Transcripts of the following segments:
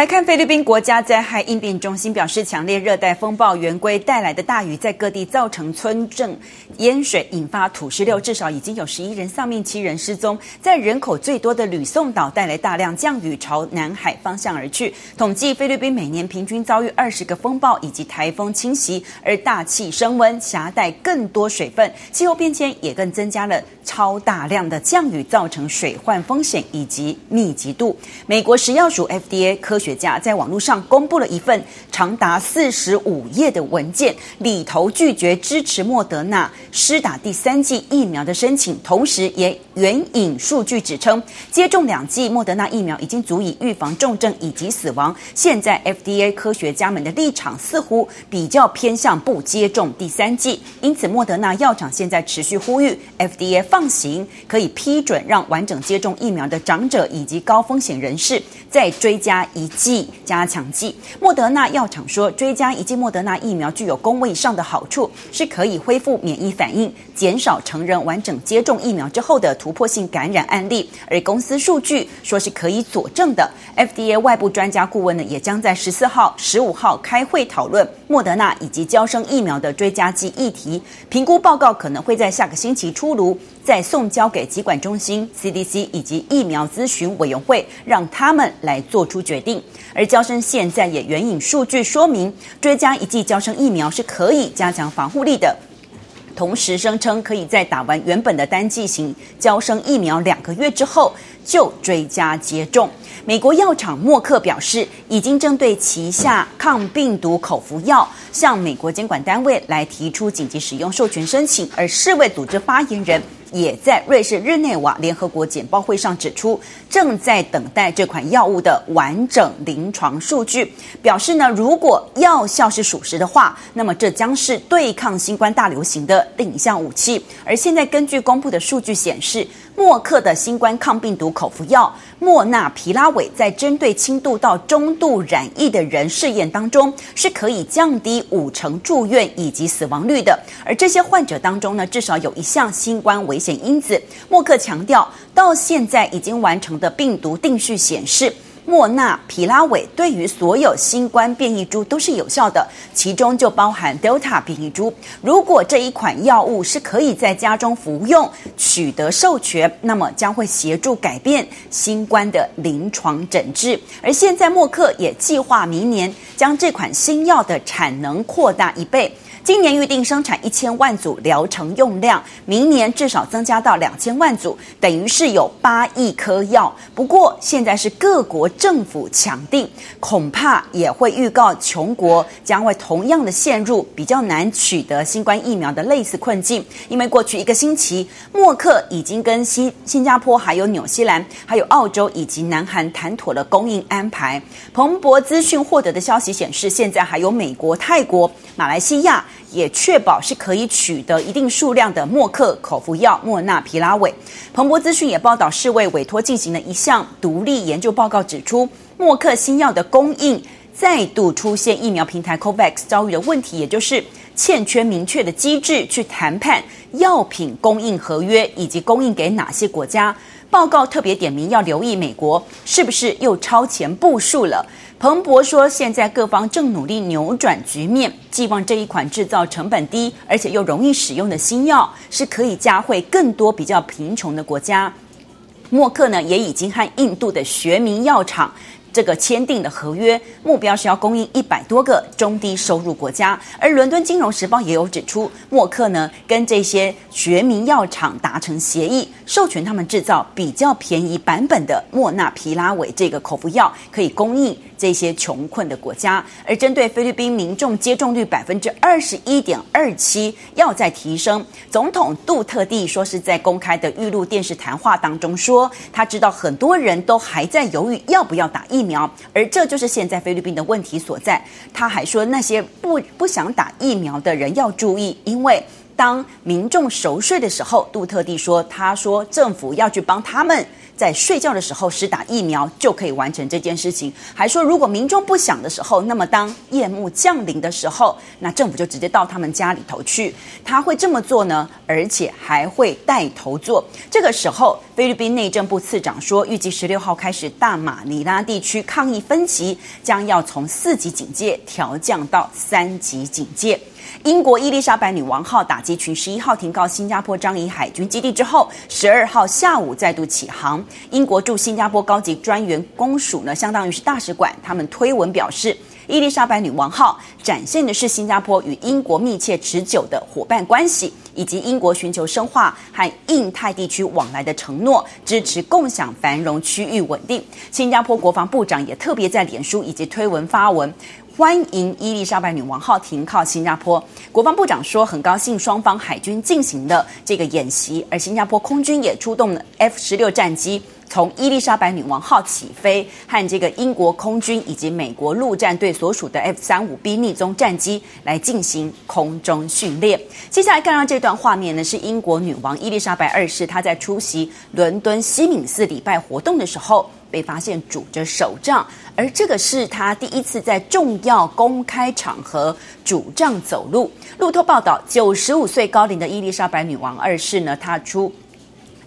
来看菲律宾国家灾害应变中心表示，强烈热带风暴圆规带来的大雨在各地造成村镇淹水，引发土石流，至少已经有十一人丧命，七人失踪。在人口最多的吕宋岛带来大量降雨，朝南海方向而去。统计，菲律宾每年平均遭遇二十个风暴以及台风侵袭，而大气升温，夹带更多水分，气候变迁也更增加了超大量的降雨，造成水患风险以及密集度。美国食药署 FDA 科学学家在网络上公布了一份长达四十五页的文件，里头拒绝支持莫德纳施打第三剂疫苗的申请，同时也援引数据指称，接种两剂莫德纳疫苗已经足以预防重症以及死亡。现在 FDA 科学家们的立场似乎比较偏向不接种第三剂，因此莫德纳药厂现在持续呼吁 FDA 放行，可以批准让完整接种疫苗的长者以及高风险人士再追加一剂加强剂。莫德纳药厂说，追加一剂莫德纳疫苗具有公卫上的好处，是可以恢复免疫反应，减少成人完整接种疫苗之后的突破性感染案例。而公司数据说是可以佐证的。FDA 外部专家顾问呢，也将在十四号、十五号开会讨论莫德纳以及娇生疫苗的追加剂议题。评估报告可能会在下个星期出炉，再送交给疾管中心 CDC 以及疫苗咨询委员会，让他们来做出决定。而娇生现在也援引数据说明，追加一剂娇生疫苗是可以加强防护力的，同时声称可以在打完原本的单剂型娇生疫苗两个月之后就追加接种。美国药厂默克表示，已经针对旗下抗病毒口服药向美国监管单位来提出紧急使用授权申请，而世卫组织发言人。也在瑞士日内瓦联合国简报会上指出，正在等待这款药物的完整临床数据，表示呢，如果药效是属实的话，那么这将是对抗新冠大流行的另一项武器。而现在根据公布的数据显示，默克的新冠抗病毒口服药莫纳皮拉韦在针对轻度到中度染疫的人试验当中，是可以降低五成住院以及死亡率的。而这些患者当中呢，至少有一项新冠危险因子。默克强调，到现在已经完成的病毒定序显示。莫纳皮拉韦对于所有新冠变异株都是有效的，其中就包含 Delta 变异株。如果这一款药物是可以在家中服用，取得授权，那么将会协助改变新冠的临床诊治。而现在默克也计划明年将这款新药的产能扩大一倍。今年预定生产一千万组疗程用量，明年至少增加到两千万组，等于是有八亿颗药。不过现在是各国政府抢订，恐怕也会预告穷国将会同样的陷入比较难取得新冠疫苗的类似困境。因为过去一个星期，默克已经跟新新加坡、还有纽西兰、还有澳洲以及南韩谈妥了供应安排。彭博资讯获得的消息显示，现在还有美国、泰国、马来西亚。也确保是可以取得一定数量的默克口服药莫纳皮拉韦。彭博资讯也报道，世卫委托进行的一项独立研究报告指出，默克新药的供应再度出现疫苗平台 COVAX 遭遇的问题，也就是欠缺明确的机制去谈判药品供应合约以及供应给哪些国家。报告特别点名要留意美国是不是又超前部署了。彭博说，现在各方正努力扭转局面，寄望这一款制造成本低而且又容易使用的新药是可以加惠更多比较贫穷的国家。默克呢，也已经和印度的学名药厂。这个签订的合约目标是要供应一百多个中低收入国家，而伦敦金融时报也有指出，默克呢跟这些学名药厂达成协议，授权他们制造比较便宜版本的莫纳皮拉韦这个口服药，可以供应这些穷困的国家。而针对菲律宾民众接种率百分之二十一点二七要再提升，总统杜特地说是在公开的预录电视谈话当中说，他知道很多人都还在犹豫要不要打疫。疫苗，而这就是现在菲律宾的问题所在。他还说，那些不不想打疫苗的人要注意，因为当民众熟睡的时候，杜特地说：“他说政府要去帮他们。”在睡觉的时候施打疫苗就可以完成这件事情，还说如果民众不想的时候，那么当夜幕降临的时候，那政府就直接到他们家里头去。他会这么做呢，而且还会带头做。这个时候，菲律宾内政部次长说，预计十六号开始，大马尼拉地区抗疫分级将要从四级警戒调降到三级警戒。英国伊丽莎白女王号打击群十一号停靠新加坡樟宜海军基地之后，十二号下午再度启航。英国驻新加坡高级专员公署呢，相当于是大使馆，他们推文表示，伊丽莎白女王号展现的是新加坡与英国密切持久的伙伴关系，以及英国寻求深化和印太地区往来的承诺，支持共享繁荣区域稳定。新加坡国防部长也特别在脸书以及推文发文。欢迎伊丽莎白女王号停靠新加坡。国防部长说，很高兴双方海军进行的这个演习，而新加坡空军也出动了 F 十六战机，从伊丽莎白女王号起飞，和这个英国空军以及美国陆战队所属的 F 三五 B 逆踪战机来进行空中训练。接下来看到这段画面呢，是英国女王伊丽莎白二世，她在出席伦敦西敏寺礼拜活动的时候。被发现拄着手杖，而这个是他第一次在重要公开场合拄杖走路。路透报道，九十五岁高龄的伊丽莎白女王二世呢，她出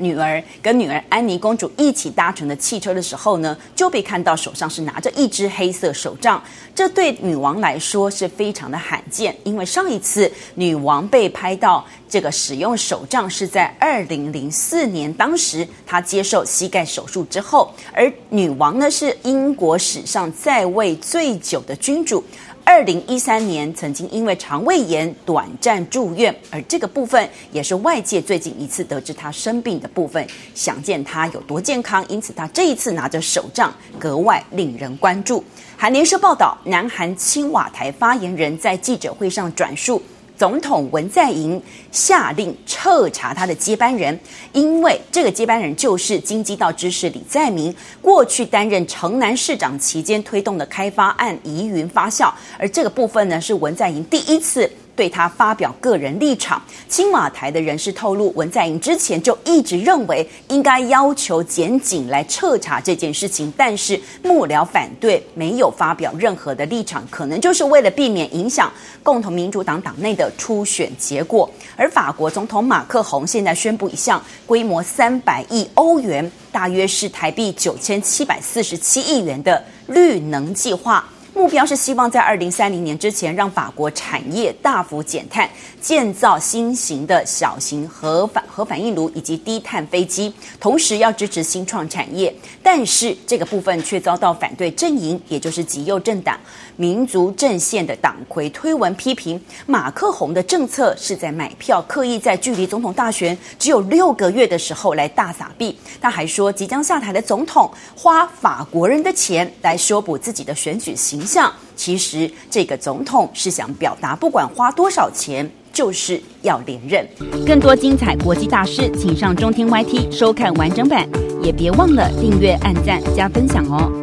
女儿跟女儿安妮公主一起搭乘的汽车的时候呢，就被看到手上是拿着一只黑色手杖。这对女王来说是非常的罕见，因为上一次女王被拍到这个使用手杖是在二零零四年，当时她接受膝盖手术之后。而女王呢，是英国史上在位最久的君主。二零一三年曾经因为肠胃炎短暂住院，而这个部分也是外界最近一次得知他生病的部分。想见他有多健康，因此他这一次拿着手杖格外令人关注。韩联社报道，南韩青瓦台发言人在记者会上转述。总统文在寅下令彻查他的接班人，因为这个接班人就是京畿道知事李在明，过去担任城南市长期间推动的开发案疑云发酵，而这个部分呢，是文在寅第一次。对他发表个人立场，青瓦台的人士透露，文在寅之前就一直认为应该要求检警来彻查这件事情，但是幕僚反对，没有发表任何的立场，可能就是为了避免影响共同民主党党内的初选结果。而法国总统马克宏现在宣布一项规模三百亿欧元，大约是台币九千七百四十七亿元的绿能计划。目标是希望在二零三零年之前，让法国产业大幅减碳，建造新型的小型核反核反应炉以及低碳飞机，同时要支持新创产业。但是这个部分却遭到反对阵营，也就是极右政党民族阵线的党魁推文批评，马克宏的政策是在买票，刻意在距离总统大选只有六个月的时候来大撒币。他还说，即将下台的总统花法国人的钱来修补自己的选举形象。其实这个总统是想表达，不管花多少钱，就是要连任。更多精彩国际大师，请上中天 YT 收看完整版，也别忘了订阅、按赞、加分享哦。